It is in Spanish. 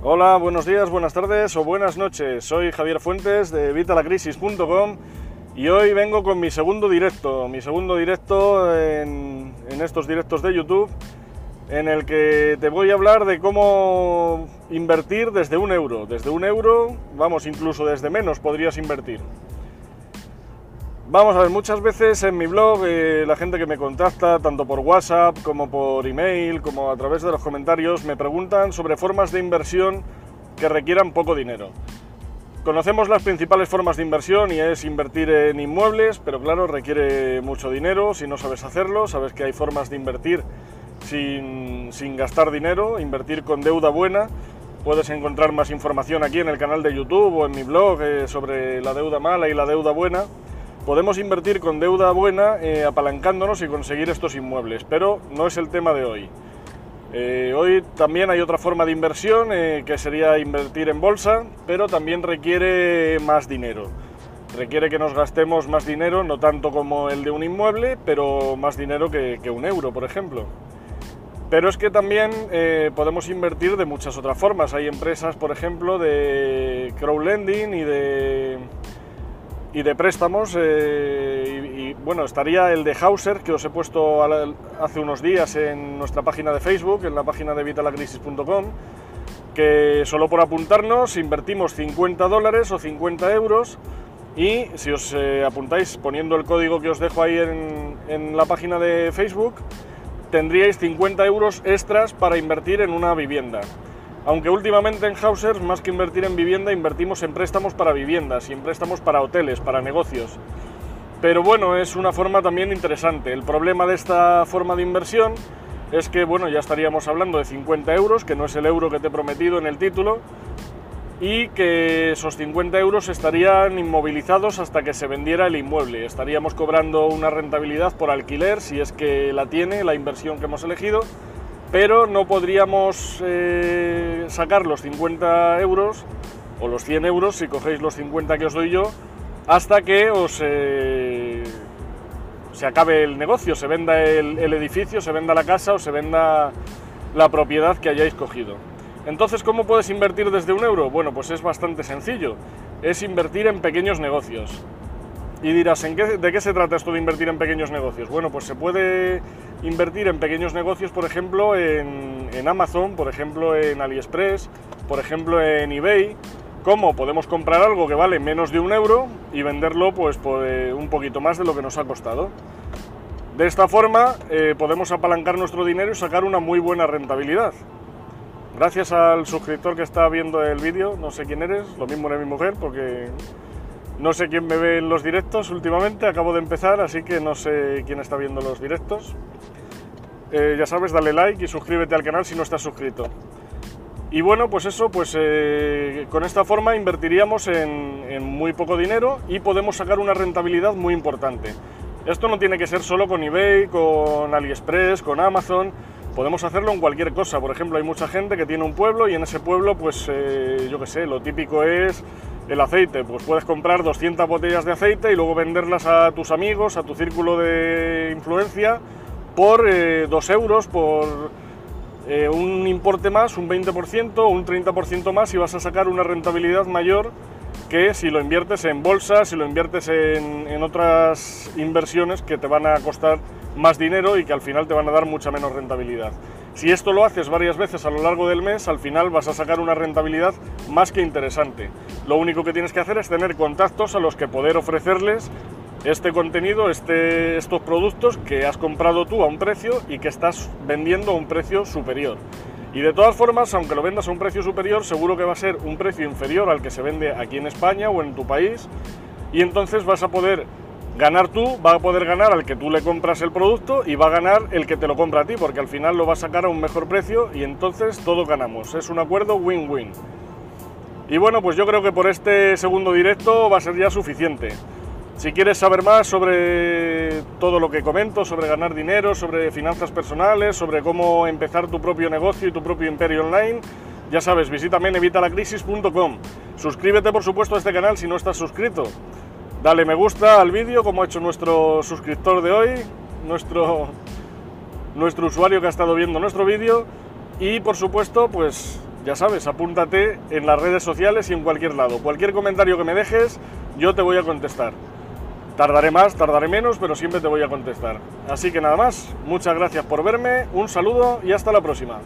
Hola, buenos días, buenas tardes o buenas noches. Soy Javier Fuentes de Vitalacrisis.com y hoy vengo con mi segundo directo, mi segundo directo en, en, estos directos de YouTube, en el que te voy a hablar de cómo invertir desde un euro. Desde un euro, vamos, incluso desde menos podrías invertir. Vamos a ver, muchas veces en mi blog eh, la gente que me contacta, tanto por WhatsApp como por email, como a través de los comentarios, me preguntan sobre formas de inversión que requieran poco dinero. Conocemos las principales formas de inversión y es invertir en inmuebles, pero claro, requiere mucho dinero si no sabes hacerlo. Sabes que hay formas de invertir sin, sin gastar dinero, invertir con deuda buena. Puedes encontrar más información aquí en el canal de YouTube o en mi blog eh, sobre la deuda mala y la deuda buena podemos invertir con deuda buena eh, apalancándonos y conseguir estos inmuebles, pero no es el tema de hoy. Eh, hoy también hay otra forma de inversión eh, que sería invertir en bolsa, pero también requiere más dinero. Requiere que nos gastemos más dinero, no tanto como el de un inmueble, pero más dinero que, que un euro, por ejemplo. Pero es que también podemos invertir de muchas otras formas. Hay empresas, por ejemplo, de crowdlending y de y de préstamos. Eh, y, bueno, estaría el de Hauser, que os he puesto hace unos días en nuestra página de Facebook, en la página de vitalacrisis.com, que solo por apuntarnos invertimos 50 dólares o 50 euros. Y si os eh, apuntáis poniendo el código que os dejo ahí en, la página de Facebook, tendríais 50 euros extras para invertir en una vivienda. Aunque últimamente en Hauser, más que invertir en vivienda, invertimos en préstamos para viviendas y en préstamos para hoteles, para negocios. Pero bueno, es una forma también interesante. El problema de esta forma de inversión es que, bueno, ya estaríamos hablando de 50 euros, que no es el euro que te he prometido en el título, y que esos 50 euros estarían inmovilizados hasta que se vendiera el inmueble. Estaríamos cobrando una rentabilidad por alquiler, si es que la tiene la inversión que hemos elegido, pero no podríamos eh, sacar los 50 euros o los 100 euros si cogéis los 50 que os doy yo hasta que os eh, se acabe el negocio, se venda el, el, edificio, se venda la casa o se venda la propiedad que hayáis cogido. Entonces, ¿cómo puedes invertir desde un euro? Bueno, pues es bastante sencillo. Es invertir en pequeños negocios. Y dirás, ¿en qué, ¿de qué se trata esto de invertir en pequeños negocios? Bueno, pues se puede invertir en pequeños negocios, por ejemplo, en, en, Amazon, por ejemplo, en AliExpress, por ejemplo, en eBay. ¿Cómo? Podemos comprar algo que vale menos de un euro y venderlo pues por eh, un poquito más de lo que nos ha costado. De esta forma eh, podemos apalancar nuestro dinero y sacar una muy buena rentabilidad. Gracias al suscriptor que está viendo el vídeo, no sé quién eres, lo mismo era mi mujer porque no sé quién me ve en los directos últimamente, acabo de empezar, así que no sé quién está viendo los directos. Eh, ya sabes, dale like y suscríbete al canal si no estás suscrito. Y bueno, pues eso, pues eh, con esta forma invertiríamos en, en, muy poco dinero y podemos sacar una rentabilidad muy importante. Esto no tiene que ser solo con eBay, con AliExpress, con Amazon, podemos hacerlo en cualquier cosa. Por ejemplo, hay mucha gente que tiene un pueblo y en ese pueblo, pues eh, yo qué sé, lo típico es el aceite, pues puedes comprar 200 botellas de aceite y luego venderlas a tus amigos, a tu círculo de influencia, por 2 eh, euros, por eh, un importe más, un 20%, un 30% más y vas a sacar una rentabilidad mayor que si lo inviertes en bolsa, si lo inviertes en, en otras inversiones que te van a costar más dinero y que al final te van a dar mucha menos rentabilidad. Si esto lo haces varias veces a lo largo del mes, al final vas a sacar una rentabilidad más que interesante. Lo único que tienes que hacer es tener contactos a los que poder ofrecerles este contenido, este, estos productos que has comprado tú a un precio y que estás vendiendo a un precio superior. Y de todas formas, aunque lo vendas a un precio superior, seguro que va a ser un precio inferior al que se vende aquí en España o en tu país. Y entonces vas a poder ganar tú, va a poder ganar al que tú le compras el producto y va a ganar el que te lo compra a ti, porque al final lo va a sacar a un mejor precio y entonces todos ganamos. Es un acuerdo win-win. Y bueno, pues yo creo que por este segundo directo va a ser ya suficiente. Si quieres saber más sobre todo lo que comento, sobre ganar dinero, sobre finanzas personales, sobre cómo empezar tu propio negocio y tu propio imperio online, ya sabes, visítame en evitalacrisis.com. Suscríbete por supuesto a este canal si no estás suscrito. Dale me gusta al vídeo, como ha hecho nuestro suscriptor de hoy, nuestro, nuestro usuario que ha estado viendo nuestro vídeo. Y por supuesto, pues ya sabes, apúntate en las redes sociales y en cualquier lado. Cualquier comentario que me dejes, yo te voy a contestar. Tardaré más, tardaré menos, pero siempre te voy a contestar. Así que nada más, muchas gracias por verme, un saludo y hasta la próxima.